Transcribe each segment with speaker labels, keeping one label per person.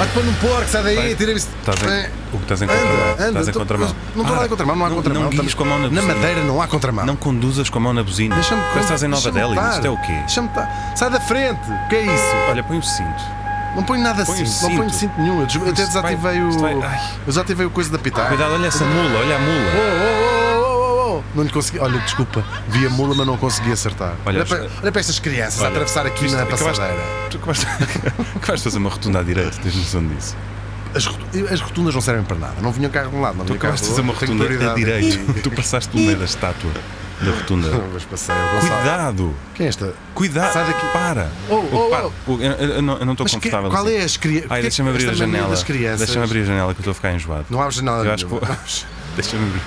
Speaker 1: Vai-te pôr num porco, sai daí, tira isso.
Speaker 2: Estás em, o que estás em contramão.
Speaker 1: Anda.
Speaker 2: Estás em contramão.
Speaker 1: Não estou nada em contramão, não há contramão.
Speaker 2: Não guies com a mão na
Speaker 1: Na
Speaker 2: buzina.
Speaker 1: madeira não há contramão.
Speaker 2: Não conduzas com a mão na buzina.
Speaker 1: Deixa-me.
Speaker 2: Parece estás em Nova Delhi. Isto é o quê?
Speaker 1: Deixa-me estar. Sai da frente. O que é isso?
Speaker 2: Olha, põe o cinto.
Speaker 1: Não ponho nada
Speaker 2: Põe
Speaker 1: assim. Não ponho
Speaker 2: cinto.
Speaker 1: cinto nenhum. Eu até desativei o. Eu desativei o coisa da pitar.
Speaker 2: Cuidado, olha essa mula, olha a
Speaker 1: Oh,
Speaker 2: mula.
Speaker 1: Não lhe consegui. Olha, desculpa. Vi a mula, mas não consegui acertar.
Speaker 2: Olha,
Speaker 1: Olha, para, olha para estas crianças a
Speaker 2: Olha,
Speaker 1: atravessar aqui
Speaker 2: tu
Speaker 1: na
Speaker 2: acabaste-
Speaker 1: passadeira.
Speaker 2: Tu acabaste, acabaste de fazer uma rotunda à direita, tens noção disso?
Speaker 1: As, as rotundas não servem para nada. Não vinha carro de um lado, não
Speaker 2: Tu acabaste de fazer uma rotunda à direita. Tu passaste pelo meio da estátua da rotunda.
Speaker 1: Mas passei.
Speaker 2: Cuidado!
Speaker 1: Quem é esta?
Speaker 2: Cuidado!
Speaker 1: Sai daqui.
Speaker 2: Para!
Speaker 1: Oh, oh,
Speaker 2: para.
Speaker 1: oh.
Speaker 2: Eu, eu- eu não eu não estou
Speaker 1: que-
Speaker 2: confortável
Speaker 1: qual
Speaker 2: assim.
Speaker 1: é as crianças?
Speaker 2: Ai, deixa-me abrir a janela.
Speaker 1: Das crianças.
Speaker 2: Deixa-me abrir a janela que eu estou a ficar enjoado.
Speaker 1: Não abres janela
Speaker 2: Eu acho que Deixa-me abrir.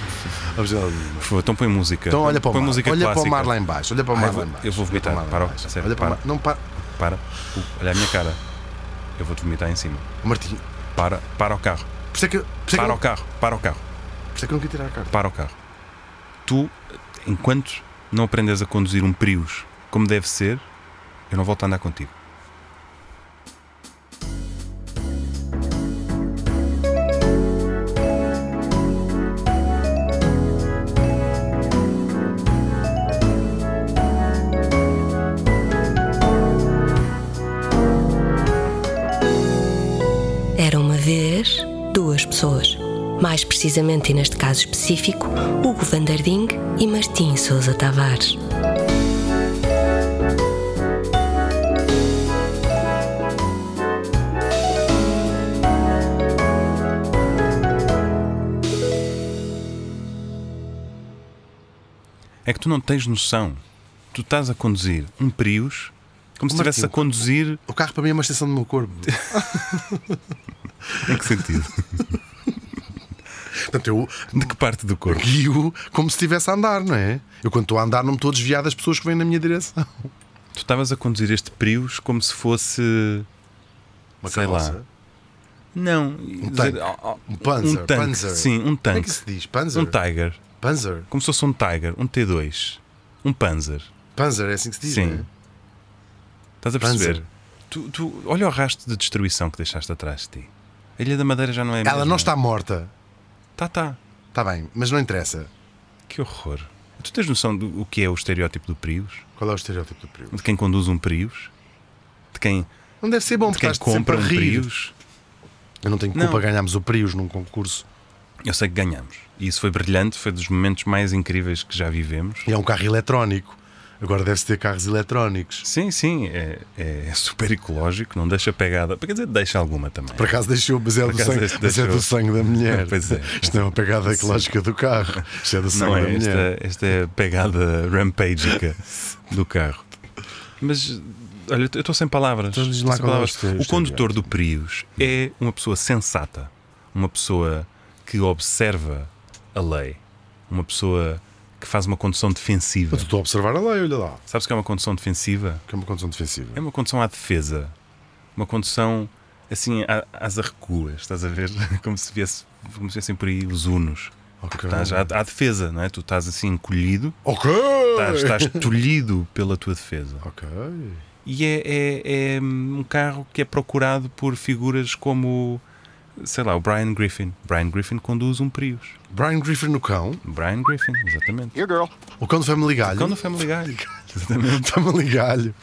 Speaker 2: Então põe música.
Speaker 1: Então olha para o
Speaker 2: põe
Speaker 1: mar.
Speaker 2: música
Speaker 1: olha
Speaker 2: clássica.
Speaker 1: para o mar lá em baixo. Olha para o mar
Speaker 2: vou-
Speaker 1: lá em baixo.
Speaker 2: eu vou
Speaker 1: Olha para o
Speaker 2: vomitar.
Speaker 1: lá
Speaker 2: Para, sério,
Speaker 1: Olha para o
Speaker 2: para.
Speaker 1: mar. Não para.
Speaker 2: Para. Olha a minha cara. Eu vou-te vomitar em cima.
Speaker 1: Martim.
Speaker 2: Para, para o carro.
Speaker 1: É é que,
Speaker 2: Para
Speaker 1: eu-
Speaker 2: o carro. Para o carro.
Speaker 1: por isso é que eu não queria tirar a carta.
Speaker 2: Para o carro. Tu, enquanto não aprendes a conduzir um Prius como deve ser, eu não volto a andar contigo.
Speaker 3: Precisamente, e neste caso específico, Hugo Vanderding e Martim Sousa Tavares.
Speaker 2: É que tu não tens noção. Tu estás a conduzir um Prius como se estivesse a conduzir.
Speaker 1: O carro para mim é uma extensão do meu corpo.
Speaker 2: Em que sentido?
Speaker 1: Portanto, eu
Speaker 2: De que parte do corpo?
Speaker 1: guio como se estivesse a andar, não é? Eu quando estou a andar não me estou a desviar das pessoas que vêm na minha direção.
Speaker 2: Tu estavas a conduzir este Prius como se fosse.
Speaker 1: Uma
Speaker 2: sei
Speaker 1: carroça.
Speaker 2: lá. Não.
Speaker 1: Um tanque. Um Panzer.
Speaker 2: Um tanque.
Speaker 1: Panzer.
Speaker 2: Sim, um
Speaker 1: Como é
Speaker 2: tanque.
Speaker 1: que se diz? Panzer?
Speaker 2: Um Tiger.
Speaker 1: Panzer.
Speaker 2: Como se fosse um Tiger, um T2. Um Panzer.
Speaker 1: Panzer, é assim que se diz,
Speaker 2: Sim.
Speaker 1: não é?
Speaker 2: Estás a perceber?
Speaker 1: Panzer.
Speaker 2: Tu, tu- olha o rastro de destruição que deixaste atrás de ti. A Ilha da Madeira já não é
Speaker 1: Ela não está morta.
Speaker 2: Tá, tá.
Speaker 1: Está bem, mas não interessa.
Speaker 2: Que horror. Tu tens noção do que é o estereótipo do Prius?
Speaker 1: Qual é o estereótipo do Prius?
Speaker 2: De quem conduz um Prius? De quem,
Speaker 1: Não deve ser bom,
Speaker 2: de
Speaker 1: porque
Speaker 2: quem compra um
Speaker 1: rir.
Speaker 2: Prius?
Speaker 1: Eu não tenho
Speaker 2: Não.
Speaker 1: culpa, ganhámos o Prius num concurso.
Speaker 2: Eu sei que ganhamos. E isso foi brilhante, foi dos momentos mais incríveis que já vivemos.
Speaker 1: E é um carro eletrónico. Agora deve-se ter carros eletrónicos.
Speaker 2: Sim, sim, é, é super ecológico, não deixa pegada. Quer dizer, deixa alguma também.
Speaker 1: Por acaso deixou, mas é, do sangue,
Speaker 2: deixou-
Speaker 1: mas é do sangue da mulher.
Speaker 2: Pois é.
Speaker 1: Isto não é uma pegada ecológica do carro. Isto é do sangue
Speaker 2: Não
Speaker 1: da
Speaker 2: é esta,
Speaker 1: mulher.
Speaker 2: esta é a pegada rampagica do carro. Mas, olha, eu estou sem palavras.
Speaker 1: Então lá
Speaker 2: Sem
Speaker 1: é
Speaker 2: palavras. o condutor do Prius é uma pessoa sensata, uma pessoa que observa a lei, uma pessoa que faz uma condução defensiva.
Speaker 1: Mas estou a observar a lei, olha lá.
Speaker 2: Sabes que é uma condução defensiva?
Speaker 1: Que é uma condição defensiva.
Speaker 2: É uma condução à defesa. Uma condução assim à- às arrecuas, estás a ver? Como se viesse, como se viessem por aí os unos.
Speaker 1: Ok.
Speaker 2: Estás à, à defesa, não é? Tu estás assim encolhido,
Speaker 1: Ok!
Speaker 2: estás, estás tolhido pela tua defesa.
Speaker 1: Ok.
Speaker 2: E é, é- é um carro que é procurado por figuras como, sei lá, o Brian Griffin. Brian Griffin conduz um Prius.
Speaker 1: Brian Griffin no cão.
Speaker 2: Brian Griffin, exatamente.
Speaker 1: O cão do Family Guy.
Speaker 2: Quando Family Guy. Exatamente.
Speaker 1: Family Guy.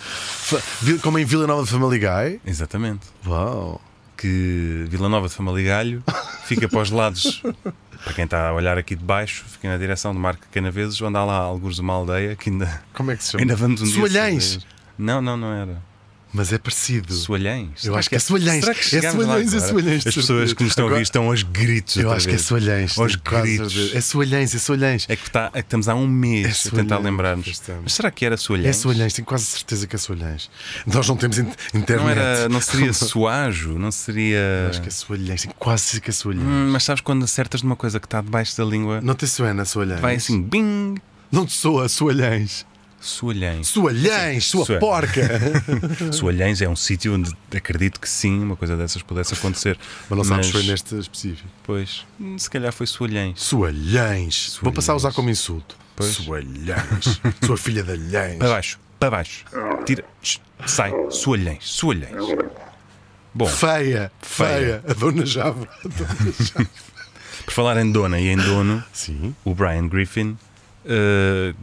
Speaker 1: Como em Vila Nova de Family Guy.
Speaker 2: Exatamente.
Speaker 1: Uau.
Speaker 2: Que Vila Nova de Famaligalho fica para os lados, para quem está a olhar aqui de baixo, fica na direção de Marco Canaveses, onde há lá alguns de uma aldeia que ainda,
Speaker 1: Como é que se chama?
Speaker 2: ainda vamos um
Speaker 1: Soalhães.
Speaker 2: Não, não, não era.
Speaker 1: Mas é parecido.
Speaker 2: Soalhães.
Speaker 1: Eu acho que é Soalhães.
Speaker 2: Será que
Speaker 1: É Soalhães, é? Soalhães,
Speaker 2: As pessoas que nos estão a ouvir estão aos gritos.
Speaker 1: Eu acho que é. Soalhães.
Speaker 2: Aos gritos.
Speaker 1: É Soalhães, é Soalhães.
Speaker 2: É que, está, é que estamos há um mês
Speaker 1: É
Speaker 2: a tentar lembrar-nos. Mas será que era Soalhães?
Speaker 1: É Soalhães, tenho quase certeza que é Soalhães. Nós não temos in- internet.
Speaker 2: Não, era, não seria Soajo, não seria.
Speaker 1: Acho que é Soalhães, tenho quase certeza que é Soalhães.
Speaker 2: Hum, mas sabes quando acertas numa coisa que está debaixo da língua,
Speaker 1: Não te suena Soalhães?
Speaker 2: vai assim, bing!
Speaker 1: Não te soa Soalhães.
Speaker 2: Soalhães.
Speaker 1: Soalhães, sua
Speaker 2: Soa-
Speaker 1: porca.
Speaker 2: Soalhães é um sítio onde acredito que sim, uma coisa dessas pudesse acontecer.
Speaker 1: Mas não sabes se foi neste específico.
Speaker 2: Pois, se calhar foi Soalhães.
Speaker 1: Soalhães. Vou passar a usar como insulto.
Speaker 2: Pois.
Speaker 1: Soalhães. Sua filha de alhães.
Speaker 2: Para baixo, para baixo. Tira, sai, Soalhães, Soalhães. Bom,
Speaker 1: Feia,
Speaker 2: Feia.
Speaker 1: feia. A dona Java. A dona Java.
Speaker 2: por falar em dona e em dono,
Speaker 1: Sim,
Speaker 2: o Brian Griffin. eh,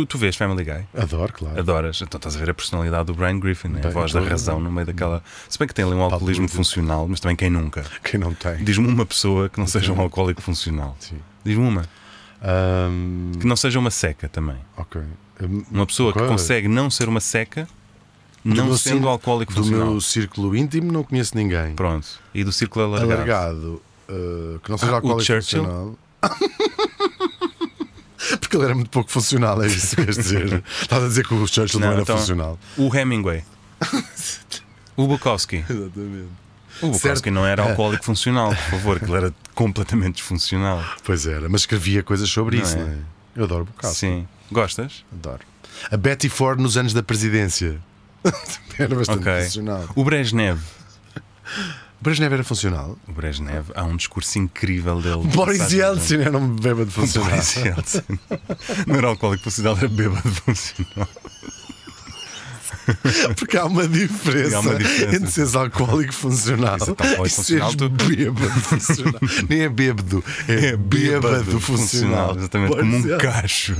Speaker 2: tu, tu vês Family Guy?
Speaker 1: adoro, claro.
Speaker 2: Adoras, então estás a ver a personalidade do Brian Griffin, né? a voz da razão no meio daquela. Se bem que tem ali um alcoolismo funcional, mas também quem nunca.
Speaker 1: Quem não tem?
Speaker 2: Diz-me uma pessoa que não seja um alcoólico funcional.
Speaker 1: Sim.
Speaker 2: Diz-me uma.
Speaker 1: Ahm,
Speaker 2: Que não seja uma seca também.
Speaker 1: ok.
Speaker 2: Uma pessoa que
Speaker 1: ok.
Speaker 2: consegue não ser uma seca,
Speaker 1: Do
Speaker 2: não sendo
Speaker 1: círculo-
Speaker 2: alcoólico
Speaker 1: Do
Speaker 2: funcional.
Speaker 1: meu círculo íntimo não conheço ninguém.
Speaker 2: Pronto. E do círculo alargado.
Speaker 1: Alargado. uh, que não seja
Speaker 2: Ah,
Speaker 1: alcoólico funcional. Porque ele era muito pouco funcional, é isso que queres dizer. Estás a dizer que o Churchill não,
Speaker 2: Não,
Speaker 1: era
Speaker 2: então-
Speaker 1: funcional.
Speaker 2: O Hemingway. o Bukowski.
Speaker 1: Exatamente.
Speaker 2: O Bukowski
Speaker 1: Certo.
Speaker 2: não era alcoólico funcional, por favor, que ele era completamente disfuncional.
Speaker 1: Pois era, mas escrevia coisas sobre
Speaker 2: Não
Speaker 1: isso,
Speaker 2: é?
Speaker 1: não é? Eu adoro Bocado.
Speaker 2: Sim. Gostas?
Speaker 1: Adoro. A Betty Ford nos anos da presidência. era bastante
Speaker 2: Ok.
Speaker 1: funcional.
Speaker 2: O Brezhnev.
Speaker 1: O Brezhnev era funcional.
Speaker 2: O Brezhnev, há um discurso incrível dele.
Speaker 1: Boris? Yeltsin era um bêbado funcional.
Speaker 2: Boris Yeltsin. Não era alcoólico funcional, era bêbado funcional.
Speaker 1: Porque há uma diferença,
Speaker 2: Há uma diferença.
Speaker 1: entre seres alcoólico funcional
Speaker 2: é
Speaker 1: e seres
Speaker 2: funcional,
Speaker 1: bêbado funcional. Nem é bêbado, é, bêbado funcional.
Speaker 2: Exatamente,
Speaker 1: Boris
Speaker 2: como um
Speaker 1: Yeltsin.
Speaker 2: cacho.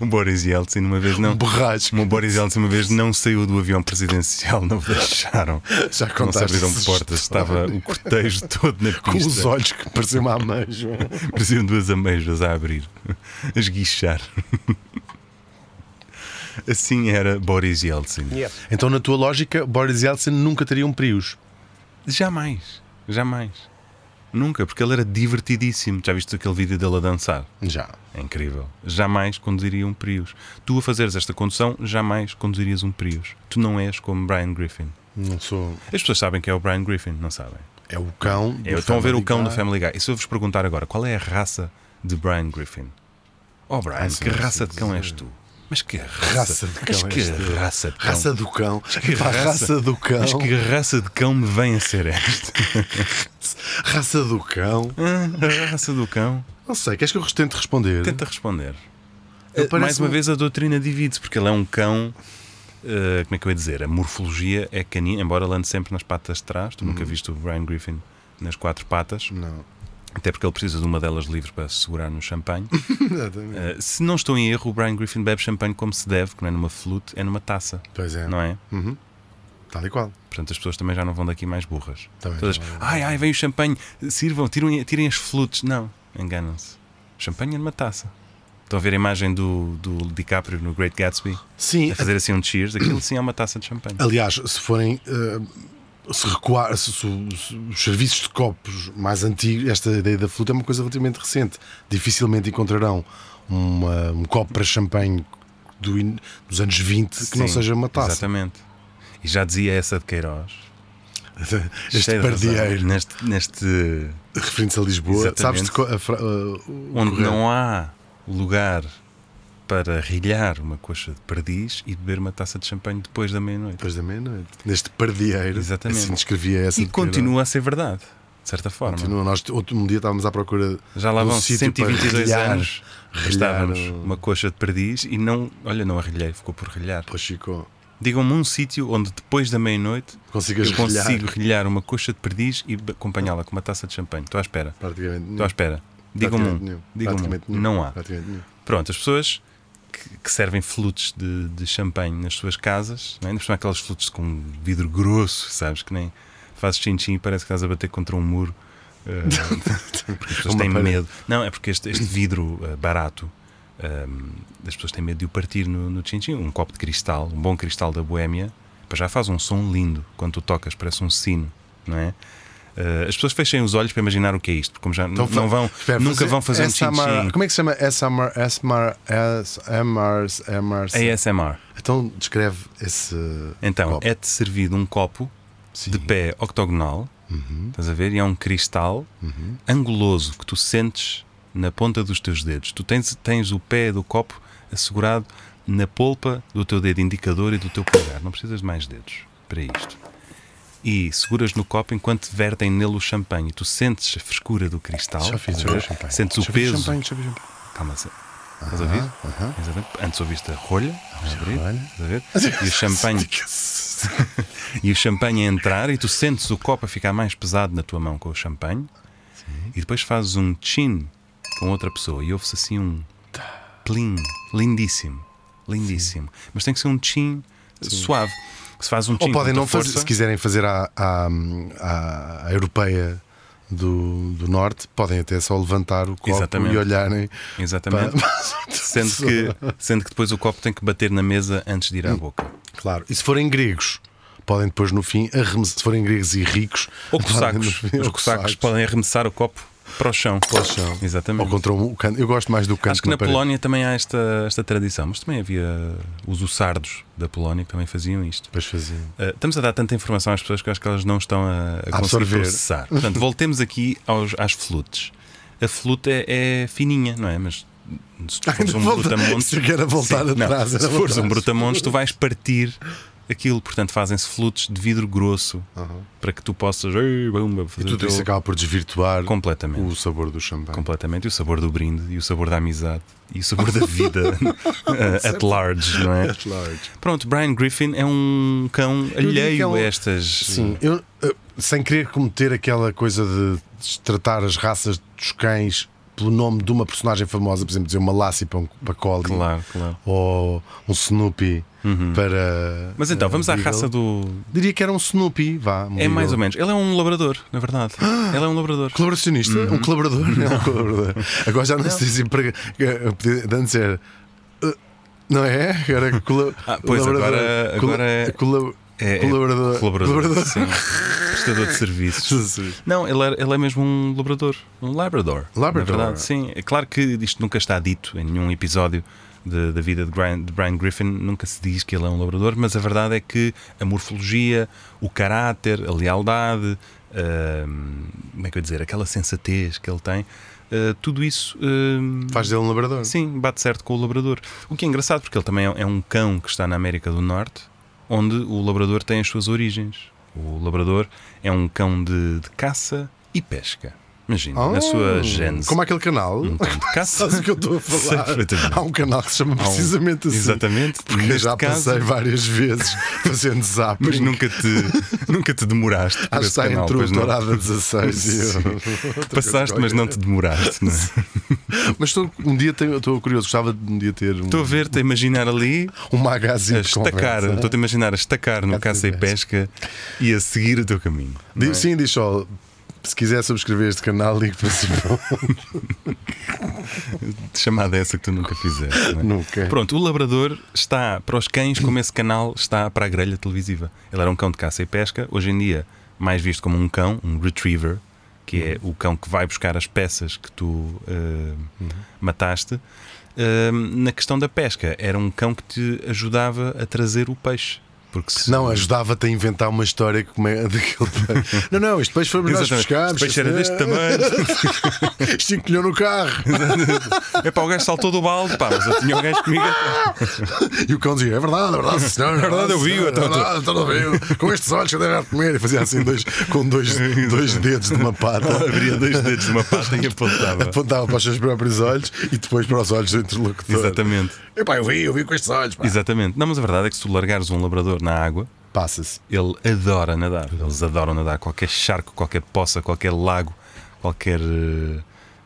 Speaker 2: O Boris Yeltsin uma vez não.
Speaker 1: Um.
Speaker 2: O Boris Yeltsin uma vez não saiu do avião presidencial, não o deixaram.
Speaker 1: Já
Speaker 2: Não se abriram portas, estava o cortejo todo na
Speaker 1: Com os
Speaker 2: pista.
Speaker 1: olhos que pareciam uma ameijoa.
Speaker 2: Pareciam duas ameijoas a abrir, a esguichar. Assim era Boris Yeltsin.
Speaker 1: Então, na tua lógica, Boris Yeltsin nunca teria um Prius.
Speaker 2: Jamais, jamais. Nunca, porque ele era divertidíssimo. Já viste aquele vídeo dele a dançar?
Speaker 1: Já.
Speaker 2: É incrível. Jamais conduziria um Prius. Tu a fazeres esta condução, jamais conduzirias um Prius. Tu não és como Brian Griffin.
Speaker 1: Não sou.
Speaker 2: As pessoas sabem que é o Brian Griffin, não sabem?
Speaker 1: É o cão. do
Speaker 2: É, estão a ver o cão do. Family Guy. E se eu vos perguntar agora, qual é a raça de Brian Griffin? Oh, Brian,
Speaker 1: Ah, sim,
Speaker 2: que
Speaker 1: sim,
Speaker 2: raça de cão
Speaker 1: sim.
Speaker 2: és tu? Mas que raça,
Speaker 1: Raça de
Speaker 2: Mas
Speaker 1: cão
Speaker 2: que
Speaker 1: és tu?
Speaker 2: raça de cão?
Speaker 1: Raça do cão.
Speaker 2: que raça-
Speaker 1: raça do cão.
Speaker 2: Mas que raça de cão me vem a ser esta?
Speaker 1: Raça do cão.
Speaker 2: Ah, raça do cão?
Speaker 1: Não sei, queres que eu tente responder?
Speaker 2: Tenta responder. Eh, Mais uma
Speaker 1: um-
Speaker 2: vez a doutrina divide-se, porque ele é um cão. eh, como é que eu ia dizer? A morfologia é canina, embora ele ande sempre nas patas de trás. Tu
Speaker 1: Uhum.
Speaker 2: nunca viste o Brian Griffin nas quatro patas,
Speaker 1: Não.
Speaker 2: Até porque ele precisa de uma delas livre para se segurar no champanhe. Eh, se não estou em erro, o Brian Griffin bebe champanhe como se deve, que não é numa flute, é numa taça,
Speaker 1: Pois é.
Speaker 2: não é?
Speaker 1: Uhum. Tal e qual.
Speaker 2: Portanto, as pessoas também já não vão daqui mais burras.
Speaker 1: Também
Speaker 2: Todas, ai, ai, vem o champanhe, sirvam, tirem, tirem as flutes. Não, enganam-se. Champanhe é numa taça. Estão a ver a imagem do, do DiCaprio no Great Gatsby?
Speaker 1: Sim,
Speaker 2: A fazer assim um cheers, aquilo sim é uma taça de champanhe.
Speaker 1: aliás, se forem. eh, se recuar, se, se- se os serviços de copos mais antigos, esta ideia da fluta é uma coisa relativamente recente. Dificilmente encontrarão uma- um copo para champanhe do dos anos 20 que não
Speaker 2: Sim,
Speaker 1: seja uma taça.
Speaker 2: Exatamente. E já dizia essa de Queiroz.
Speaker 1: Este pardieiro,
Speaker 2: Neste, neste
Speaker 1: referindo-se a Lisboa,
Speaker 2: Exatamente.
Speaker 1: sabes de a uh, o
Speaker 2: onde
Speaker 1: correto?
Speaker 2: não há lugar para rilhar uma coxa de perdiz e beber uma taça de champanhe depois da meia-noite.
Speaker 1: Depois da meia-noite. Neste pardieiro.
Speaker 2: Exatamente.
Speaker 1: Assim descrevia essa
Speaker 2: E continua a ser verdade, de certa forma.
Speaker 1: Continua. Nós outro um dia estávamos à procura.
Speaker 2: Já lá vão
Speaker 1: sítio para
Speaker 2: 122
Speaker 1: rilhar-
Speaker 2: anos.
Speaker 1: rilhar
Speaker 2: Gastávamos
Speaker 1: o-
Speaker 2: uma coxa de perdiz e não, olha, não arrilhei, ficou por rilhar.
Speaker 1: Pô, Chico,
Speaker 2: Digam-me um sítio onde depois da meia-noite
Speaker 1: consigas
Speaker 2: eu consigo
Speaker 1: rilhar.
Speaker 2: rilhar uma coxa de perdiz e acompanhá-la com uma taça de champanhe. Estou à espera.
Speaker 1: Praticamente.
Speaker 2: Estou à espera. Digam-me um. Digam-me. Não há. Pronto, as pessoas que, que servem flutes de, de champanhe nas suas casas, não é? cima aquelas flutes com vidro grosso, sabes? Que nem fazes chin-chin e parece que estás a bater contra um muro. eh, porque as pessoas
Speaker 1: Uma
Speaker 2: têm
Speaker 1: parede.
Speaker 2: medo. Não, é porque este, este vidro eh, barato. ehm, as pessoas têm medo de o partir no, no chin-chin. Um copo de cristal, um bom cristal da Boémia, já faz um som lindo quando tu tocas, parece um sino, não é? Eh, as pessoas fechem os olhos para imaginar o que é isto, porque como já
Speaker 1: Então,
Speaker 2: não vão,
Speaker 1: espera,
Speaker 2: nunca vão fazer um chin-chin.
Speaker 1: Como é que se chama? SMR, SMR, SMR, SMR.
Speaker 2: ASMR.
Speaker 1: Então descreve esse.
Speaker 2: Então,
Speaker 1: copo.
Speaker 2: é-te servido um copo
Speaker 1: Sim.
Speaker 2: de pé octogonal,
Speaker 1: Uhum.
Speaker 2: estás a ver? E é um cristal anguloso que tu sentes na ponta dos teus dedos. Tu tens, tens o pé do copo assegurado na polpa do teu dedo indicador e do teu polegar. Não precisas de mais dedos para isto. E seguras no copo enquanto vertem nele o champanhe. Tu sentes a frescura do cristal.
Speaker 1: Já fiz, já champanhe.
Speaker 2: Sentes
Speaker 1: Já
Speaker 2: o peso.
Speaker 1: champanhe, já vi champanhe.
Speaker 2: Calma, se- estás a ouvir? Exatamente. Antes ouviste a rolha, a abrir, a ver? E o champanhe e o champanhe a entrar e tu sentes o copo a ficar mais pesado na tua mão com o champanhe e depois fazes um chin com outra pessoa e ouve-se assim um plim, lindíssimo, lindíssimo. Mas tem que ser um chin suave. Se faz um
Speaker 1: Ou podem não
Speaker 2: muita
Speaker 1: fazer,
Speaker 2: força,
Speaker 1: se quiserem fazer a, a, a- europeia do, do norte, podem até só levantar o copo
Speaker 2: Exatamente.
Speaker 1: e olharem
Speaker 2: Exatamente.
Speaker 1: para-
Speaker 2: Sendo que, sendo que depois o copo tem que bater na mesa antes de ir à boca.
Speaker 1: Claro. E se forem gregos, podem depois no fim arremessar. Se forem gregos e ricos,
Speaker 2: Ou cossacos.
Speaker 1: fim-
Speaker 2: Os cossacos podem arremessar o copo para o chão.
Speaker 1: para o chão. Ou
Speaker 2: Exatamente.
Speaker 1: contra o canto. Eu gosto mais do canto
Speaker 2: Acho que na
Speaker 1: parede.
Speaker 2: Polónia também há esta, esta tradição, mas também havia os ussardos da Polónia que também faziam isto.
Speaker 1: Depois fazia.
Speaker 2: Uh, estamos a dar tanta informação às pessoas que acho que elas não estão a, a conseguir processar. Portanto, voltemos aqui aos, às flutes. A flute é, é fininha, não é? Mas se tu fores um brutamontes.
Speaker 1: se eu quero voltar
Speaker 2: Sim,
Speaker 1: atrás,
Speaker 2: se fores um brutamontes, tu vais partir aquilo. Portanto, fazem-se flutes de vidro grosso para que tu possas. Bumba,
Speaker 1: E tudo
Speaker 2: teu-
Speaker 1: isso acaba por desvirtuar
Speaker 2: Completamente.
Speaker 1: o sabor do champanhe.
Speaker 2: Completamente. E o sabor do brinde, e o sabor da amizade, e o sabor da vida uh, at large, não é?
Speaker 1: At large.
Speaker 2: Pronto, Brian Griffin é um cão
Speaker 1: diria que é
Speaker 2: alheio a estas.
Speaker 1: Sim, eu, eu, sem querer cometer aquela coisa de tratar as raças dos cães pelo nome de uma personagem famosa, por exemplo, dizer uma Lassie para, um, para Collie
Speaker 2: Claro, claro.
Speaker 1: ou um Snoopy para.
Speaker 2: Mas então,
Speaker 1: eh,
Speaker 2: vamos à
Speaker 1: Beagle.
Speaker 2: raça do.
Speaker 1: Diria que era um Snoopy, vá. um
Speaker 2: É mais
Speaker 1: Beagle.
Speaker 2: ou menos. Ele é um labrador, na verdade. Ele é um labrador.
Speaker 1: Colaboracionista?
Speaker 2: Uhum.
Speaker 1: Um colaborador? É um colaborador. Agora já não se diz emprego. Antes era. uh, Não é? Agora cola-
Speaker 2: Ah, pois, agora- agora é- É, é
Speaker 1: Colaborador.
Speaker 2: Colaborador. Sim. Prestador de serviços. Não, ele é, ele é mesmo um labrador. Um labrador.
Speaker 1: Labrador.
Speaker 2: Verdade, sim. É claro que isto nunca está dito em nenhum episódio de- da vida de Brian, de Brian Griffin. Nunca se diz que ele é um labrador, mas a verdade é que a morfologia, o caráter, a lealdade, hum, como é que eu ia dizer, aquela sensatez que ele tem, uh, tudo isso. hum,
Speaker 1: Faz dele um labrador.
Speaker 2: Sim, bate certo com o labrador. O que é engraçado porque ele também é é um cão que está na América do Norte, onde o labrador tem as suas origens. O labrador é um cão de, de caça e pesca. Imagina, na sua
Speaker 1: Oh,
Speaker 2: gênese.
Speaker 1: Como aquele canal.
Speaker 2: Um.
Speaker 1: Sabes o que eu estou a falar? Há um canal que se chama precisamente assim.
Speaker 2: Exatamente.
Speaker 1: Porque
Speaker 2: Neste
Speaker 1: já
Speaker 2: caso-
Speaker 1: passei várias vezes fazendo zapping.
Speaker 2: Mas nunca te, nunca te demoraste
Speaker 1: Acho que está
Speaker 2: canal.
Speaker 1: entre o? Dourada 16 e eu.
Speaker 2: Passaste, mas não te demoraste. não é?
Speaker 1: Mas estou, um dia estou curioso, gostava de um dia ter um,
Speaker 2: Estou a ver-te a imaginar ali
Speaker 1: um magazine
Speaker 2: a estacar, estou-te a imaginar a estacar no
Speaker 1: Caça e
Speaker 2: pesca e a seguir o teu caminho. é?
Speaker 1: Sim, diz só. Se quiser subscrever este canal, ligue para cima.
Speaker 2: chamada essa que tu nunca fizeste. é?
Speaker 1: Nunca.
Speaker 2: Pronto, o labrador está para os cães como esse canal está para a grelha televisiva. Ele era um cão de caça e pesca, hoje em dia mais visto como um cão, um retriever, que é o cão que vai buscar as peças que tu eh, mataste. Eh, na questão da pesca, era um cão que te ajudava a trazer o peixe. Porque se...
Speaker 1: Não, ajudava-te a inventar uma história como é daquele. Não, não, este peixe foi nós buscar.
Speaker 2: Este peixe era deste tamanho.
Speaker 1: Isto encolheu no carro.
Speaker 2: é pá, o gajo saltou do balde, pá, mas eu tinha um gajo comigo.
Speaker 1: E o cão dizia: É verdade, é verdade, senhor. É
Speaker 2: verdade, eu vi,
Speaker 1: senhor,
Speaker 2: então,
Speaker 1: É verdade, então. Com estes olhos que eu deve a comer. E fazia assim dois, com dois, dois dedos de uma pata.
Speaker 2: Abria dois dedos de uma pata e apontava.
Speaker 1: Apontava para os seus próprios olhos e depois para os olhos do interlocutor.
Speaker 2: Exatamente.
Speaker 1: Epá, eu vi, eu vi com estes olhos. Pá.
Speaker 2: Exatamente. Não, mas a verdade é que se tu largares um labrador na água,
Speaker 1: Passa-se.
Speaker 2: ele adora nadar. Eles adoram nadar. Qualquer charco, qualquer poça, qualquer lago, qualquer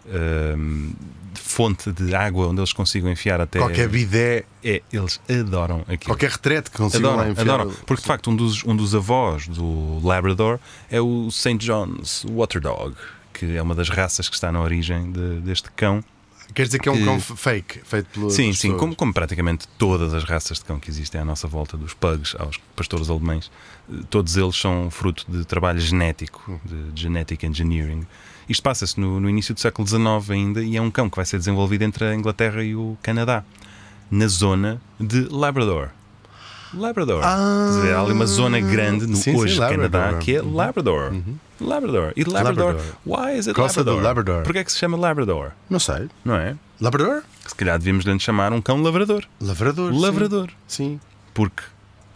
Speaker 2: ehm, fonte de água onde eles consigam enfiar até.
Speaker 1: Qualquer bidé,
Speaker 2: É, eles adoram aquilo.
Speaker 1: qualquer retrete que consigam lá
Speaker 2: Adoram,
Speaker 1: enfiar.
Speaker 2: adoram. Porque de facto um dos, um dos avós do Labrador é o St. John's Water Dog, que é uma das raças que está na origem de- deste cão.
Speaker 1: Quer dizer que é um cão fake, feito pelo.
Speaker 2: Sim, sim, como, como praticamente todas as raças de cão que existem à nossa volta, dos pugs aos pastores alemães, eh, todos eles são fruto de trabalho genético, de genetic engineering. Isto passa-se no, no início do século XIX ainda e é um cão que vai ser desenvolvido entre a Inglaterra e o Canadá, na zona de Labrador. Labrador.
Speaker 1: Ah,
Speaker 2: dizer, há ali uma zona grande no
Speaker 1: sim, sim,
Speaker 2: hoje
Speaker 1: Labrador.
Speaker 2: Canadá que é Labrador. Labrador. E Labrador,
Speaker 1: Labrador.
Speaker 2: why is it
Speaker 1: Costa do
Speaker 2: Labrador?
Speaker 1: Labrador.
Speaker 2: Porquê é que se chama Labrador?
Speaker 1: Não sei.
Speaker 2: Não é?
Speaker 1: Labrador?
Speaker 2: Se calhar devíamos lhe chamar um cão lavrador.
Speaker 1: Lavrador. sim.
Speaker 2: Lavrador.
Speaker 1: Sim.
Speaker 2: Porque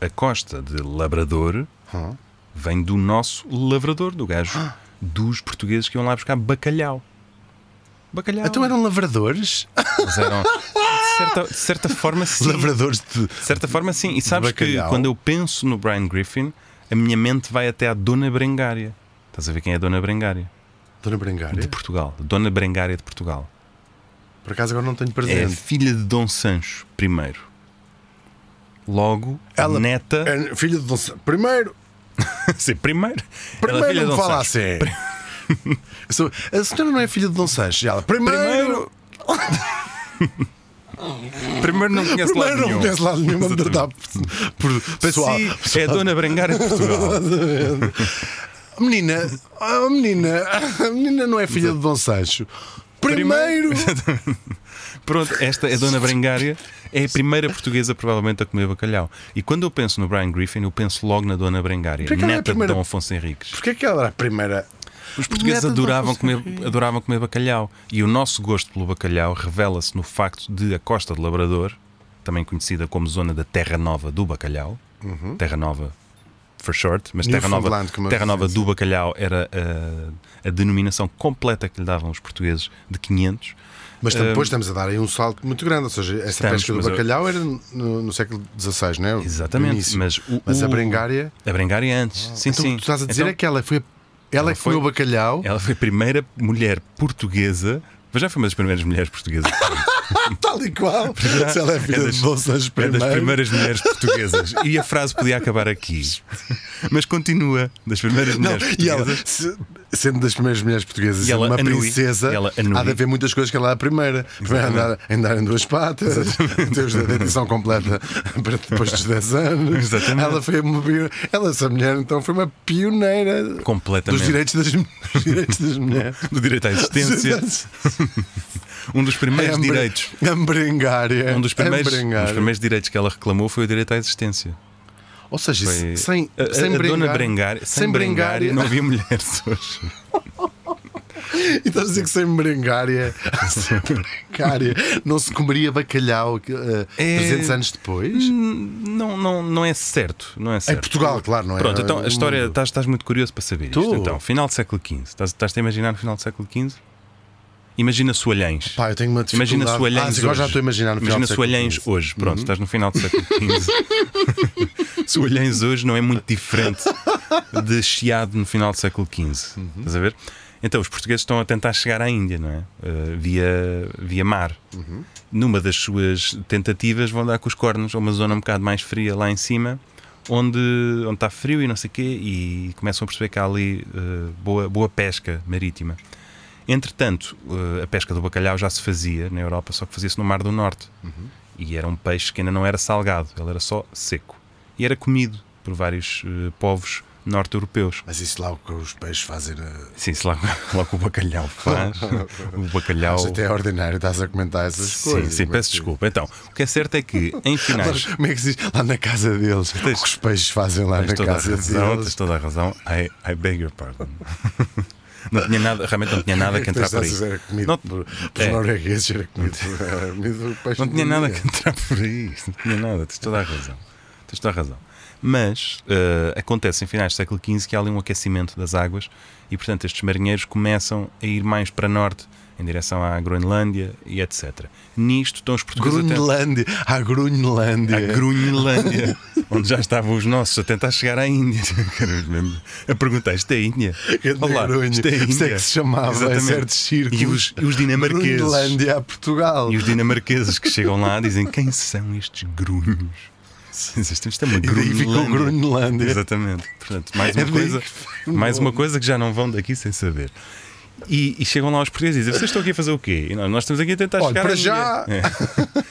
Speaker 2: a costa de Labrador
Speaker 1: Ah.
Speaker 2: vem do nosso lavrador, do gajo dos portugueses que iam lá buscar bacalhau. Bacalhau.
Speaker 1: Então eram lavradores?
Speaker 2: Eles eram- certa, de certa forma, sim.
Speaker 1: Lavradores de.
Speaker 2: De certa forma, sim. E sabes que quando eu penso no Brian Griffin, a minha mente vai até à Dona Brengária. Estás a ver quem é a Dona Brengária?
Speaker 1: Dona
Speaker 2: De
Speaker 1: Brengária.
Speaker 2: Portugal. Dona Brengária de Portugal.
Speaker 1: Por acaso agora não tenho
Speaker 2: É a
Speaker 1: presente.
Speaker 2: filha de Dom Sancho I. Logo,
Speaker 1: Ela-
Speaker 2: a neta.
Speaker 1: É filho de Dom Sa- Primeiro,
Speaker 2: Sim, primeiro. Ela é filha
Speaker 1: primeiro
Speaker 2: de
Speaker 1: não
Speaker 2: Dom
Speaker 1: fala
Speaker 2: Sancho.
Speaker 1: assim. Sou- A senhora não é filha de Dom Sancho. E Ela, primeiro.
Speaker 2: Primeiro. Primeiro não conhece
Speaker 1: Primeiro
Speaker 2: lado
Speaker 1: não
Speaker 2: nenhum.
Speaker 1: conhece lado nenhum a tratar por, pessoal.
Speaker 2: é a Dona Brengária de Portugal.
Speaker 1: A menina, a menina, a menina não é filha de Dom Sancho. Primeiro.
Speaker 2: Pronto, esta é a Dona Brengária, é a primeira portuguesa provavelmente a comer bacalhau. E quando eu penso no Brian Griffin, eu penso logo na Dona Brengária,
Speaker 1: é
Speaker 2: neta
Speaker 1: primeira-
Speaker 2: de Dom Afonso Henriques.
Speaker 1: Porquê é que ela era a primeira?
Speaker 2: Os portugueses adoravam comer, adoravam comer bacalhau. E o nosso gosto pelo bacalhau revela-se no facto de a Costa de Labrador, também conhecida como zona da Terra Nova do Bacalhau, Terra Nova for short, mas Terra Nova, Terra Nova do Bacalhau era a, a denominação completa que lhe davam os portugueses de 500.
Speaker 1: Mas depois estamos a dar aí um salto muito grande. Ou seja, essa
Speaker 2: Estamos,
Speaker 1: pesca do bacalhau era no, no século XVI, não é?
Speaker 2: Exatamente, mas, o,
Speaker 1: Mas a Brengária.
Speaker 2: A Brengária antes, sim,
Speaker 1: então,
Speaker 2: sim.
Speaker 1: o que tu estás a dizer
Speaker 2: Então,
Speaker 1: é que ela foi. Ela,
Speaker 2: ela
Speaker 1: é que comeu
Speaker 2: foi-
Speaker 1: bacalhau.
Speaker 2: Ela foi a primeira mulher portuguesa, mas já foi uma das primeiras mulheres portuguesas.
Speaker 1: Tal e qual. Se ela é filha
Speaker 2: é das-
Speaker 1: de
Speaker 2: É das primeiras mulheres portuguesas. E a frase podia acabar aqui. Mas continua. Das primeiras
Speaker 1: Não,
Speaker 2: mulheres
Speaker 1: e ela,
Speaker 2: portuguesas.
Speaker 1: se- sendo das primeiras mulheres portuguesas,
Speaker 2: E ela
Speaker 1: uma
Speaker 2: anui-
Speaker 1: princesa,
Speaker 2: ela anui-
Speaker 1: há de haver muitas coisas que ela é a primeira. Primeiro andar, andar em duas patas, ter da dentição completa para depois dos 10 anos.
Speaker 2: Exatamente.
Speaker 1: Ela foi uma ela, essa mulher, então, foi uma pioneira
Speaker 2: Completamente.
Speaker 1: dos direitos das, dos direitos das mulheres.
Speaker 2: Do direito à existência. Um dos primeiros
Speaker 1: Ambre-
Speaker 2: direitos.
Speaker 1: Ambrengária.
Speaker 2: Um dos primeiros, um dos primeiros direitos que ela reclamou foi o direito à existência.
Speaker 1: Ou seja,
Speaker 2: Foi-
Speaker 1: sem,
Speaker 2: a,
Speaker 1: sem
Speaker 2: a dona
Speaker 1: Brengária-
Speaker 2: Brengária, sem, Brengária, não havia mulheres hoje.
Speaker 1: E estás a dizer que sem merengária, sem merengária não se comeria bacalhau eh,
Speaker 2: É-
Speaker 1: 300 anos depois?
Speaker 2: Não, não, não é certo. Não é
Speaker 1: Em
Speaker 2: certo.
Speaker 1: Portugal, claro, não é?
Speaker 2: Pronto, então a história, estás, estás muito curioso para saber isto.
Speaker 1: Tô.
Speaker 2: Então, final do século XV. Estás, estás a imaginar no final do século XV? Imagina Soalhães.
Speaker 1: Pá, eu tenho uma dificuldade.
Speaker 2: Imagina
Speaker 1: ah,
Speaker 2: Soalhães
Speaker 1: sim, agora
Speaker 2: hoje.
Speaker 1: já estou a imaginar no final
Speaker 2: Imagina
Speaker 1: do século
Speaker 2: Soalhães
Speaker 1: XV.
Speaker 2: hoje. Pronto, estás no final do século XV. Soalhães hoje não é muito diferente de Chiado no final do século XV. Estás a ver? Então, os portugueses estão a tentar chegar à Índia, não é? Uh, via, via mar. Numa das suas tentativas, vão dar com os cornos a uma zona um bocado mais fria lá em cima, onde, onde está frio e não sei o quê, e começam a perceber que há ali uh, boa, boa pesca marítima. Entretanto, uh, a pesca do bacalhau já se fazia na Europa, só que fazia-se no Mar do Norte. E era um peixe que ainda não era salgado, ele era só seco. E era comido por vários uh, povos norte-europeus.
Speaker 1: Mas isso lá o que os peixes fazem. eh,
Speaker 2: Sim, se lá, lá que o bacalhau faz. o bacalhau.
Speaker 1: Acho até é ordinário, estás a comentar essas
Speaker 2: Sim,
Speaker 1: coisas.
Speaker 2: sim,
Speaker 1: mas-
Speaker 2: peço desculpa. Então, o que é certo é que em
Speaker 1: Mas
Speaker 2: finais.
Speaker 1: Como é que se diz? Lá na casa deles. O que os peixes fazem lá
Speaker 2: Tens
Speaker 1: na casa
Speaker 2: razão,
Speaker 1: deles.
Speaker 2: tens toda a razão. I, I beg your pardon. Não tinha nada, realmente não tinha nada que entrar por aí.
Speaker 1: Era comido
Speaker 2: Não-
Speaker 1: por, por
Speaker 2: é.
Speaker 1: noruegueses, era comido, era comido
Speaker 2: Não tinha nada que entrar por aí. Não tinha nada, tens toda a razão. Tens toda a razão. Mas eh, acontece em finais do século XV que há ali um aquecimento das águas e, portanto, estes marinheiros começam a ir mais para norte, em direção à Groenlândia e etc. Nisto estão os portugueses
Speaker 1: Grunlândia, a Grunlândia.
Speaker 2: à Grunlândia, onde já estavam os nossos a tentar chegar à Índia. A perguntar: isto é Índia? Olá,
Speaker 1: Grunha.
Speaker 2: isto é Índia.
Speaker 1: Isto é que se chamava em
Speaker 2: Exatamente.
Speaker 1: certos círculos.
Speaker 2: E os, os dinamarqueses.
Speaker 1: Grunlândia a Portugal.
Speaker 2: E os dinamarqueses que chegam lá dizem: quem são estes grunhos? Isto é uma
Speaker 1: E
Speaker 2: Grunlândia.
Speaker 1: Grunlândia.
Speaker 2: Exatamente. Portanto, mais
Speaker 1: É
Speaker 2: uma coisa, mais uma coisa que já não vão daqui sem saber. E, e chegam lá os portugueses e dizem: Vocês estão aqui a fazer o quê? E nós, nós estamos aqui a tentar
Speaker 1: Olha,
Speaker 2: chegar
Speaker 1: para
Speaker 2: à Índia."
Speaker 1: já.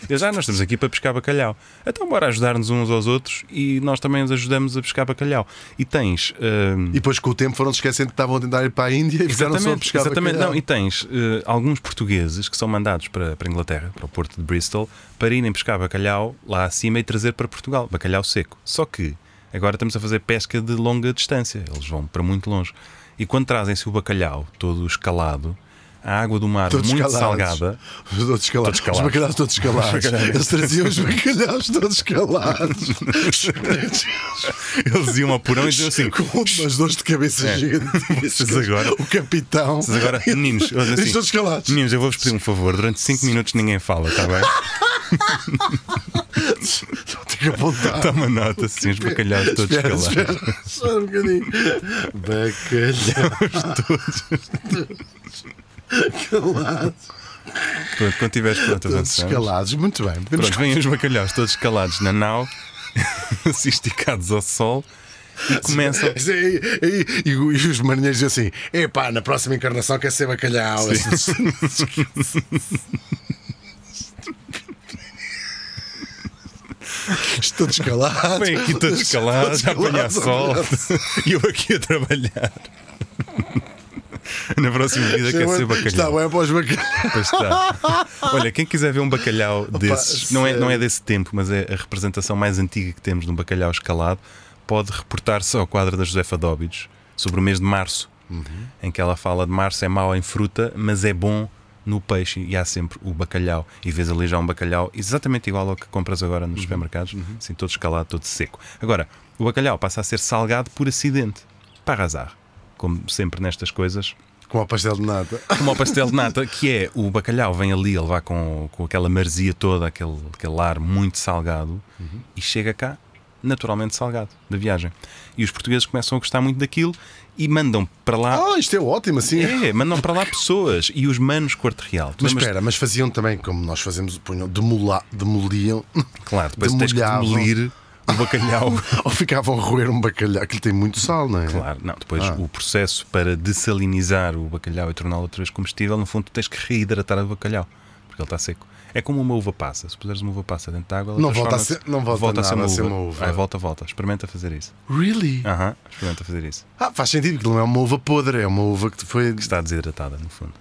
Speaker 2: É. Já, nós estamos aqui para pescar bacalhau. Então, bora ajudar-nos uns aos outros e nós também os ajudamos a pescar bacalhau. E tens. hum,
Speaker 1: E depois com o tempo foram se esquecendo que estavam a tentar ir para a Índia e ficaram só a pescar
Speaker 2: exatamente.
Speaker 1: bacalhau.
Speaker 2: Não, e tens eh, alguns portugueses que são mandados para, para a Inglaterra, para o porto de Bristol, para irem pescar bacalhau lá acima e trazer para Portugal, bacalhau seco. Só que agora estamos a fazer pesca de longa distância, eles vão para muito longe. E quando trazem-se o bacalhau todo escalado, a água do mar
Speaker 1: Todos
Speaker 2: muito
Speaker 1: escalados.
Speaker 2: salgada,
Speaker 1: Todos escalados.
Speaker 2: Todos escalados.
Speaker 1: Os bacalhaus todos escalados. Eles traziam os bacalhaus todos escalados.
Speaker 2: eles iam ao porão e diziam assim:
Speaker 1: Com umas dores de cabeça
Speaker 2: É.
Speaker 1: gigantes.
Speaker 2: Agora-
Speaker 1: O capitão.
Speaker 2: Vocês agora, meninos, assim,
Speaker 1: todos escalados.
Speaker 2: Meninos, eu vou-vos pedir um favor. Durante 5 minutos ninguém fala, está bem?
Speaker 1: Só tenho que apontar.
Speaker 2: Toma nota, sim, os bacalhaus todos
Speaker 1: Espera,
Speaker 2: calados.
Speaker 1: espera, só um bocadinho. Bacalhaus todos calados.
Speaker 2: Pronto, quando tiveres pronto,
Speaker 1: Todos
Speaker 2: avançamos.
Speaker 1: calados. Muito bem. Podemos
Speaker 2: Pronto, vêm os bacalhaus todos calados na nau, assim esticados ao sol, e começam.
Speaker 1: E, e- e- e os marinheiros dizem assim: epá, na próxima encarnação quer ser bacalhau. Estou descalado.
Speaker 2: Vêm aqui todos calados, a apanhar sol, e eu aqui a trabalhar. Na próxima vida quer ser bacalhau.
Speaker 1: Está bem para os
Speaker 2: está. Olha, quem quiser ver um bacalhau desses, não é, não é desse tempo, mas é a representação mais antiga que temos de um bacalhau escalado, pode reportar-se ao quadro da Josefa Dóbidos sobre o mês de março, em que ela fala de março é mau em fruta, mas é bom no peixe e há sempre o bacalhau. E vês ali já um bacalhau exatamente igual ao que compras agora nos supermercados, assim todo escalado, todo seco. Agora, o bacalhau passa a ser salgado por acidente, para arrasar. Como sempre nestas coisas,
Speaker 1: Com o pastel de nata.
Speaker 2: como ao pastel de nata, que é o bacalhau vem ali a levar com, com aquela marzia toda, aquele, aquele ar muito salgado, e chega cá naturalmente salgado da viagem. E os portugueses começam a gostar muito daquilo e mandam para lá.
Speaker 1: Ah, isto é ótimo, assim.
Speaker 2: É, mandam para lá pessoas e os manos Corte Real.
Speaker 1: Mas
Speaker 2: lembras-
Speaker 1: espera, mas faziam também, como nós fazemos, punham, demoliam
Speaker 2: claro, depois tens que
Speaker 1: demolhavam.
Speaker 2: demolir o bacalhau.
Speaker 1: ou ficavam a roer um bacalhau. Aquilo tem muito sal, não é?
Speaker 2: Claro, não. Depois
Speaker 1: Ah.
Speaker 2: o processo para dessalinizar o bacalhau e torná-lo outra vez comestível, no fundo, tu tens que reidratar o bacalhau, porque ele está seco. É como uma uva passa. Se puseres uma uva passa dentro de água, ela
Speaker 1: Não volta a ser- não volta nada a ser uma uva.
Speaker 2: Ai, volta, volta. Experimenta fazer isso.
Speaker 1: Really?
Speaker 2: Aham, experimenta fazer isso.
Speaker 1: Ah, faz sentido, que não é uma uva podre, é uma uva que foi.
Speaker 2: Que está desidratada, no fundo.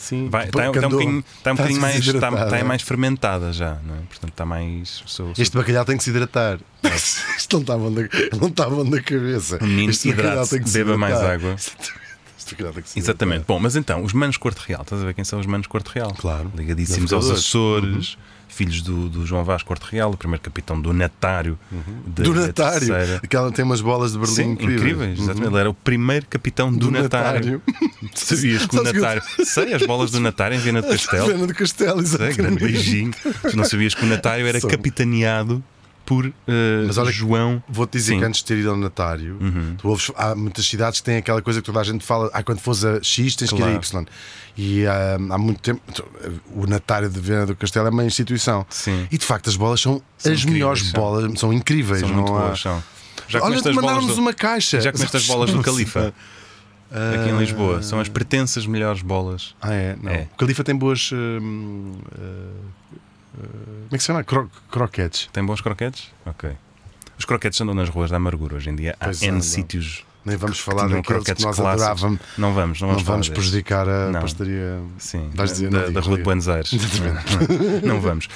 Speaker 1: Sim,
Speaker 2: Vai, está, está um
Speaker 1: andou-
Speaker 2: bocadinho, está um
Speaker 1: está
Speaker 2: bocadinho mais, está, está mais fermentada já, não é? Portanto, está mais. Sou, sou-
Speaker 1: Este bacalhau tem que se hidratar. Isto não está bom da, não está bom da cabeça.
Speaker 2: Menino
Speaker 1: este se
Speaker 2: beba mais água.
Speaker 1: Que
Speaker 2: Exatamente. Bom, mas então, os manos Corte Real, estás a ver quem são os manos Corte Real?
Speaker 1: Claro.
Speaker 2: Ligadíssimos aos. Açores, filhos do, do João Vasco Corte Real, o primeiro capitão do Natário. da
Speaker 1: Do Natário. Aquela tem umas bolas de Berlim
Speaker 2: Sim,
Speaker 1: incríveis.
Speaker 2: incríveis. Exatamente. Ele era o primeiro capitão do,
Speaker 1: Do
Speaker 2: Natário. Sabias que o
Speaker 1: que
Speaker 2: Natário. Sei, as bolas do Natário em Viana do Castelo.
Speaker 1: Viana do Castelo,
Speaker 2: Sei, grande
Speaker 1: exatamente.
Speaker 2: beijinho. Tu não sabias que o Natário era
Speaker 1: Sou.
Speaker 2: capitaneado por eh,
Speaker 1: Mas olha
Speaker 2: João.
Speaker 1: Vou-te dizer
Speaker 2: Sim. Uhum.
Speaker 1: que antes de ter ido ao Natário, tu ouves, há muitas cidades que têm aquela coisa que toda a gente fala: ah, quando fores a X tens que ir a
Speaker 2: Claro.
Speaker 1: Y. E ah, há muito tempo, o Natário de Viana do Castelo é uma instituição.
Speaker 2: Sim.
Speaker 1: E de facto as bolas são,
Speaker 2: São
Speaker 1: as melhores
Speaker 2: são.
Speaker 1: bolas, são incríveis.
Speaker 2: São muito
Speaker 1: há-
Speaker 2: boas, são. Já
Speaker 1: Olha,
Speaker 2: bolas
Speaker 1: mandaram-nos
Speaker 2: do-
Speaker 1: uma caixa.
Speaker 2: Já comeste as bolas do Califa? Aqui em Lisboa. São as pretensas melhores bolas.
Speaker 1: Ah, é? Não.
Speaker 2: É.
Speaker 1: O Califa tem boas. ah, ah, como é que se chama? Cro croquetes.
Speaker 2: Tem bons croquetes? Ok. Os croquetes andam nas ruas da amargura. Hoje em dia há
Speaker 1: Pois
Speaker 2: N
Speaker 1: andam.
Speaker 2: sítios.
Speaker 1: Nem vamos
Speaker 2: que
Speaker 1: falar daqueles que nós
Speaker 2: clássicos.
Speaker 1: adorávamos.
Speaker 2: Não vamos, não
Speaker 1: Não
Speaker 2: vamos, falar
Speaker 1: vamos prejudicar a
Speaker 2: Não.
Speaker 1: pastaria.
Speaker 2: Sim,
Speaker 1: Vais dizer,
Speaker 2: da,
Speaker 1: não
Speaker 2: da Rua de. Buenos Aires. não vamos.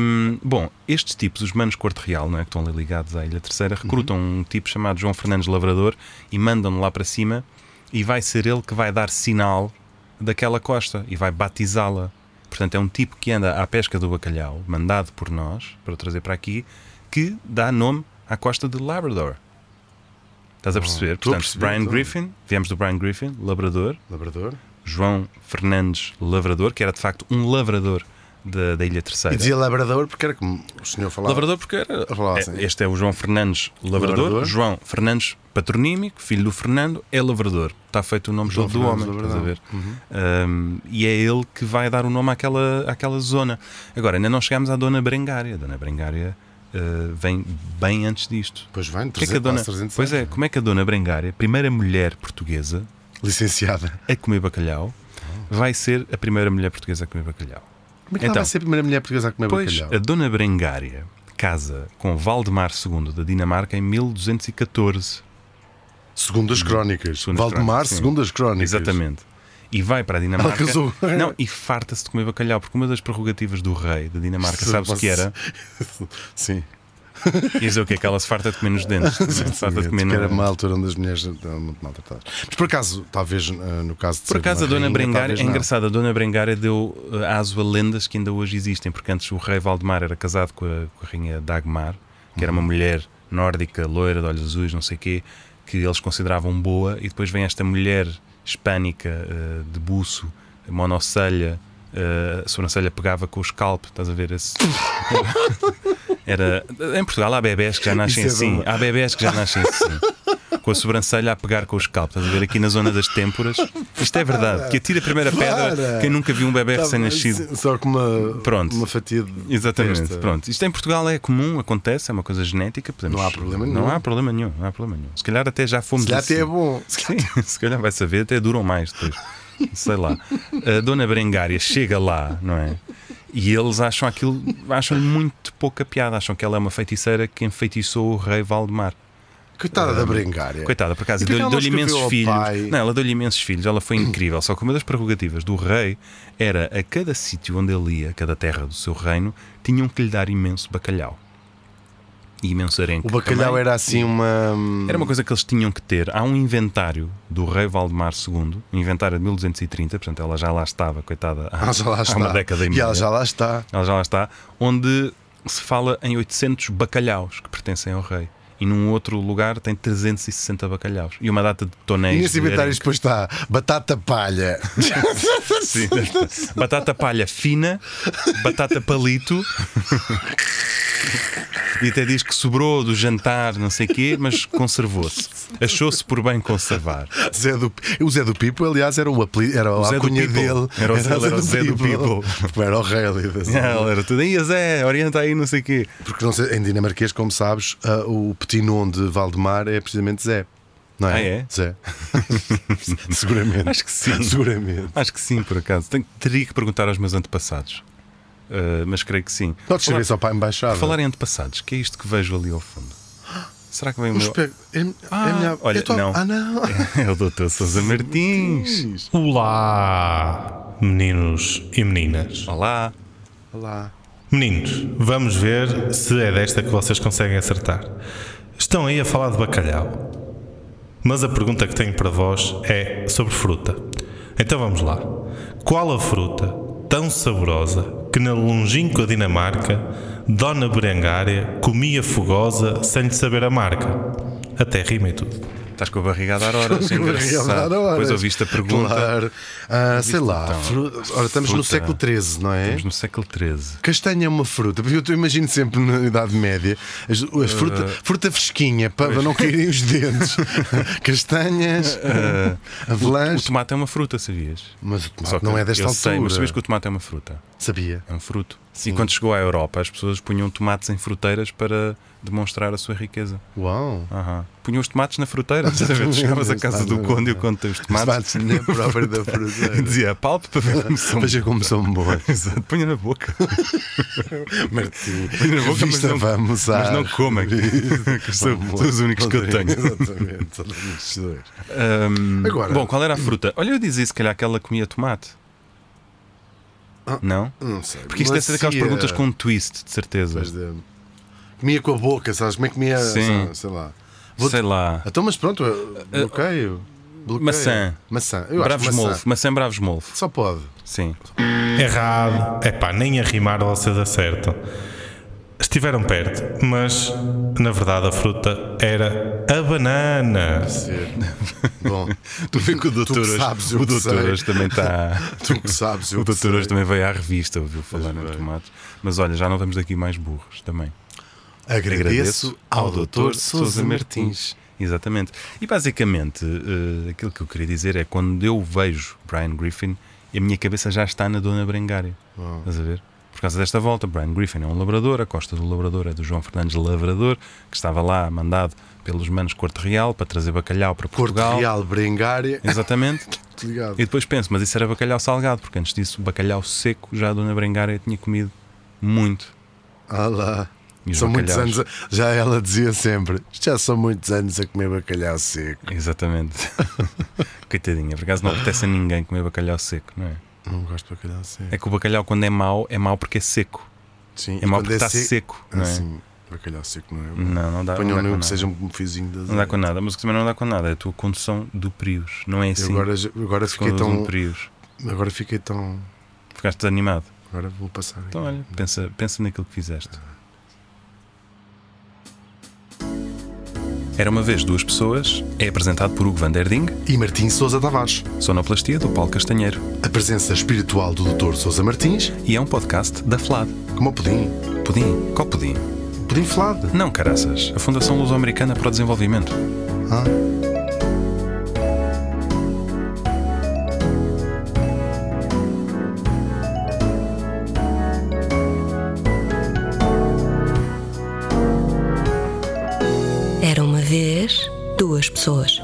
Speaker 2: Hum, bom, estes tipos, os manos Corte Real, não é, que estão ali ligados à Ilha Terceira, recrutam um tipo chamado João Fernandes Lavrador e mandam-no lá para cima e vai ser ele que vai dar sinal daquela costa e vai batizá-la. Portanto, é um tipo que anda à pesca do bacalhau, mandado por nós, para o trazer para aqui, que dá nome à costa de Labrador. Estás a perceber?
Speaker 1: Oh, estou a
Speaker 2: Portanto,
Speaker 1: perceber,
Speaker 2: Brian
Speaker 1: estou.
Speaker 2: Griffin, viemos do Brian Griffin, Labrador,
Speaker 1: Labrador.
Speaker 2: João Fernandes Lavrador, que era de facto um lavrador da, da Ilha Terceira.
Speaker 1: E dizia labrador porque era como o senhor falava.
Speaker 2: Lavrador porque era.
Speaker 1: Falava assim.
Speaker 2: é- Este é o João Fernandes Lavrador.
Speaker 1: Lavrador.
Speaker 2: João Fernandes Patronímico, filho do Fernando, é Lavrador. Está feito o nome
Speaker 1: João
Speaker 2: do homem. Estás a ver?
Speaker 1: Lavrador.
Speaker 2: Um, e é ele que vai dar o nome àquela, àquela zona. Agora, ainda não chegámos à Dona Brengária. Dona Brengária uh, vem bem antes disto.
Speaker 1: Pois vem,
Speaker 2: O que é que a
Speaker 1: 300,
Speaker 2: dona,
Speaker 1: 300
Speaker 2: pois é, como é que a Dona Brengária, primeira mulher portuguesa
Speaker 1: Licenciada.
Speaker 2: a comer bacalhau, vai ser a primeira mulher portuguesa a comer bacalhau?
Speaker 1: Como é que
Speaker 2: Então.
Speaker 1: ela vai ser a primeira mulher portuguesa a comer
Speaker 2: Pois,
Speaker 1: bacalhau?
Speaker 2: a Dona Brengária casa com Valdemar II da Dinamarca em 1214.
Speaker 1: Segundo as crónicas.
Speaker 2: Segundo
Speaker 1: Valdemar,
Speaker 2: crónicas,
Speaker 1: segundo as crónicas.
Speaker 2: Exatamente. E vai para a Dinamarca. Não, e farta-se de comer bacalhau, porque uma das prerrogativas do rei da Dinamarca, sabes o que era?
Speaker 1: Sim.
Speaker 2: Ia dizer o quê? Que ela se farta de comer nos dentes. Se farta de comer no...
Speaker 1: era uma altura onde as mulheres eram muito maltratadas. Mas por acaso, talvez eh, no caso de
Speaker 2: Por acaso, a Dona
Speaker 1: rainha,
Speaker 2: Brengária, é
Speaker 1: não.
Speaker 2: engraçado, a Dona Brengária deu uh, aso a lendas que ainda hoje existem, porque antes o rei Valdemar era casado com a, com a rainha Dagmar, que era uma mulher nórdica, loira, de olhos azuis, não sei o quê, que eles consideravam boa, e depois vem esta mulher hispânica uh, de buço, monocelha, eh, a sobrancelha pegava com o scalp, estás a ver? Esse... Era, em Portugal há bebés que já nascem
Speaker 1: Isso é
Speaker 2: assim.
Speaker 1: bom.
Speaker 2: Há bebés que já nascem assim. Com a sobrancelha a pegar com o scalp, estás a ver? Aqui na zona das têmporas. Isto é verdade. Que atira a primeira pedra.
Speaker 1: Para.
Speaker 2: Quem nunca viu um bebê
Speaker 1: Tá
Speaker 2: recém-nascido.
Speaker 1: bem, Só com uma,
Speaker 2: Pronto.
Speaker 1: uma fatia de
Speaker 2: Exatamente, pronto. Isto em Portugal é comum, acontece, é uma coisa genética. Podemos,
Speaker 1: Não há problema
Speaker 2: Não
Speaker 1: nenhum.
Speaker 2: há problema nenhum, não há problema nenhum. Se calhar até já fomos
Speaker 1: Se calhar
Speaker 2: assim.
Speaker 1: até é bom. Se calhar-
Speaker 2: Sim, se calhar vai saber, até duram mais depois. Sei lá. A dona Berengária chega lá, não é? E eles acham aquilo, acham-lhe muito pouca piada, acham que ela é uma feiticeira que enfeitiçou o rei Valdemar.
Speaker 1: Coitada da Brengária.
Speaker 2: Coitada, por acaso, deu-lhe deu-lhe imensos filhos.
Speaker 1: pai?
Speaker 2: Não, ela deu-lhe imensos filhos, ela foi incrível. Só que uma das prerrogativas do rei era a cada sítio onde ele ia, cada terra do seu reino, tinham que lhe dar imenso bacalhau. E imenso arenque.
Speaker 1: O bacalhau
Speaker 2: também.
Speaker 1: era assim uma.
Speaker 2: Era uma coisa que eles tinham que ter. Há um inventário do rei Valdemar II, um inventário de 1230, portanto ela já lá estava, coitada, há,
Speaker 1: já lá
Speaker 2: há
Speaker 1: está.
Speaker 2: uma década e
Speaker 1: e
Speaker 2: meia.
Speaker 1: ela já lá está.
Speaker 2: Ela já lá está, onde se fala em 800 bacalhaus que pertencem ao rei. E num outro lugar tem 360 bacalhaus. E uma data de
Speaker 1: E
Speaker 2: tonéis.
Speaker 1: nesse
Speaker 2: de
Speaker 1: inventário
Speaker 2: arenque.
Speaker 1: depois está batata palha.
Speaker 2: Sim, batata palha fina, batata palito. E até diz que sobrou do jantar, não sei o quê, mas conservou-se. Achou-se por bem conservar.
Speaker 1: Zé do, o Zé do Pipo, aliás, era o era
Speaker 2: O
Speaker 1: a
Speaker 2: Zé do
Speaker 1: cunha
Speaker 2: Pipo.
Speaker 1: dele.
Speaker 2: Era o Zé- era o Zé do Pipo.
Speaker 1: Era o rei ali.
Speaker 2: Ela era tudo. Aí, Zé, orienta aí, não sei o quê.
Speaker 1: Porque não sei, em dinamarquês, como sabes, ah, o petit nom de Valdemar é precisamente Zé. Não é?
Speaker 2: Ah, é?
Speaker 1: Zé. Seguramente.
Speaker 2: Acho que sim.
Speaker 1: Seguramente.
Speaker 2: Acho que sim, por acaso. Tenho- teria que perguntar aos meus antepassados. Uh, mas creio que sim.
Speaker 1: Pode escrever
Speaker 2: Falar-
Speaker 1: só para a embaixada.
Speaker 2: Falar em antepassados, que é isto que vejo ali ao fundo? Será que vem o
Speaker 1: Um
Speaker 2: meu.
Speaker 1: espelho. É, é
Speaker 2: Ah,
Speaker 1: a minha-
Speaker 2: olha,
Speaker 1: tô-
Speaker 2: não.
Speaker 1: Ah, não.
Speaker 2: É o Dr. Sousa Martins.
Speaker 4: Olá, meninos e meninas.
Speaker 2: Olá.
Speaker 1: Olá.
Speaker 4: Meninos, vamos ver se é desta que vocês conseguem acertar. Estão aí a falar de bacalhau. Mas a pergunta que tenho para vós é sobre fruta. Então vamos lá. Qual a fruta tão saborosa que na longínqua Dinamarca Dona Berengária comia fogosa sem lhe saber a marca? Até rima e tudo.
Speaker 2: Estás com a barriga a dar horas. engraçado. Depois ouviste a pergunta.
Speaker 1: Claro. Ah, sei lá.
Speaker 2: então.
Speaker 1: fru- Ora, estamos no
Speaker 2: Fruta.
Speaker 1: século XIII, não é?
Speaker 2: Estamos no século XIII.
Speaker 1: Castanha é uma fruta, porque eu imagino sempre na Idade Média as, as fruta, fruta fresquinha para, para não caírem os dentes. Castanhas,
Speaker 2: O
Speaker 1: avelãs.
Speaker 2: tomate é uma fruta, sabias?
Speaker 1: Mas o tomate não é desta
Speaker 2: eu
Speaker 1: altura.
Speaker 2: sei, mas sabias que o tomate é uma fruta?
Speaker 1: Sabia.
Speaker 2: É um fruto. E quando chegou à Europa, as pessoas punham tomates em fruteiras para demonstrar a sua riqueza.
Speaker 1: Uau.
Speaker 2: Aham. Punham os tomates na fruteira. Chegavas à casa do conde e o conde tem os tomates.
Speaker 1: Tomates na própria da fruta.
Speaker 2: dizia palpe para ver como são.
Speaker 1: Veja como são boas.
Speaker 2: Exato, punha na boca.
Speaker 1: Martim,
Speaker 2: Punha na boca, mas não,
Speaker 1: vamos
Speaker 2: mas não que são, são os únicos que eu tenho.
Speaker 1: Exatamente, tenho estes dois.
Speaker 2: Ahm,
Speaker 1: Agora-
Speaker 2: Bom, qual era a fruta? Olha, eu dizia se calhar que ela comia tomate. Não?
Speaker 1: Não sei.
Speaker 2: Porque isto deve ser daquelas perguntas com um twist, de certeza.
Speaker 1: Pois de- Comia com a boca, sabes? Como é que comia?
Speaker 2: Sim.
Speaker 1: Sei, sei lá. Vou-
Speaker 2: Sei lá.
Speaker 1: Então, mas pronto, eu bloqueio. bloqueio.
Speaker 2: Maçã.
Speaker 1: Maçã. Eu
Speaker 2: Bravos
Speaker 1: maçã.
Speaker 2: Molvo. Maçã Bravos Molvo.
Speaker 1: Só pode.
Speaker 2: Sim.
Speaker 4: Errado. É pá, nem a rimar vocês acertam. Estiveram perto, mas na verdade a fruta era a banana.
Speaker 1: Ser. Bom,
Speaker 2: Tu vê que o doutor,
Speaker 1: que
Speaker 2: hoje-
Speaker 1: sabes, eu
Speaker 2: o doutor hoje também está.
Speaker 1: tu que sabes, eu
Speaker 2: O
Speaker 1: que
Speaker 2: doutor hoje também veio à revista, ouviu falar em tomates. Mas olha, já não vamos daqui mais burros também.
Speaker 1: Agradeço ao doutor Sousa Martins.
Speaker 2: Exatamente. E basicamente, eh, aquilo que eu queria dizer é quando eu vejo Brian Griffin, a minha cabeça já está na Dona Berengária. Estás a ver? Por causa desta volta, Brian Griffin é um labrador, a costa do labrador é do João Fernandes Lavrador, que estava lá mandado pelos manos Corte Real para trazer bacalhau para Portugal.
Speaker 1: Real, Berengária.
Speaker 2: Exatamente. E depois penso, mas isso era bacalhau salgado, porque antes disso, bacalhau seco, já a Dona Berengária tinha comido muito.
Speaker 1: Ah lá.
Speaker 2: E
Speaker 1: São muitos anos. Já ela dizia sempre: "Isto já são muitos anos a comer bacalhau seco.
Speaker 2: Exatamente. Coitadinha, por acaso não apetece a ninguém comer bacalhau seco, não é?
Speaker 1: Não gosto de bacalhau seco.
Speaker 2: É que o bacalhau, quando é mau, é mau porque é seco.
Speaker 1: Sim,
Speaker 2: É mau porque está seco, não é?
Speaker 1: Assim, bacalhau seco não é bom.
Speaker 2: Não, não dá,
Speaker 1: Ponham
Speaker 2: não com
Speaker 1: que
Speaker 2: nada.
Speaker 1: seja um fiozinho de
Speaker 2: Não dá com nada, mas que também não dá com nada é a tua condução do Prius. Não é
Speaker 1: Eu
Speaker 2: assim.
Speaker 1: agora, agora
Speaker 2: se
Speaker 1: fiquei tão.
Speaker 2: Prius.
Speaker 1: Agora fiquei tão.
Speaker 2: Ficaste desanimado.
Speaker 1: Agora vou passar.
Speaker 2: Então, olha, pensa, pensa naquilo que fizeste. Era uma vez duas pessoas, é apresentado por Hugo Van Der Ding,
Speaker 1: E Martim Sousa Tavares.
Speaker 2: sonoplastia do Paulo Castanheiro.
Speaker 1: A presença espiritual do Dr. Sousa Martins,
Speaker 2: E é um podcast da FLAD.
Speaker 1: como o pudim.
Speaker 2: Pudim? Qual pudim?
Speaker 1: Pudim flado.
Speaker 2: Não, caraças. A Fundação Luso-Americana para o Desenvolvimento.
Speaker 1: Ah.
Speaker 3: Pessoas.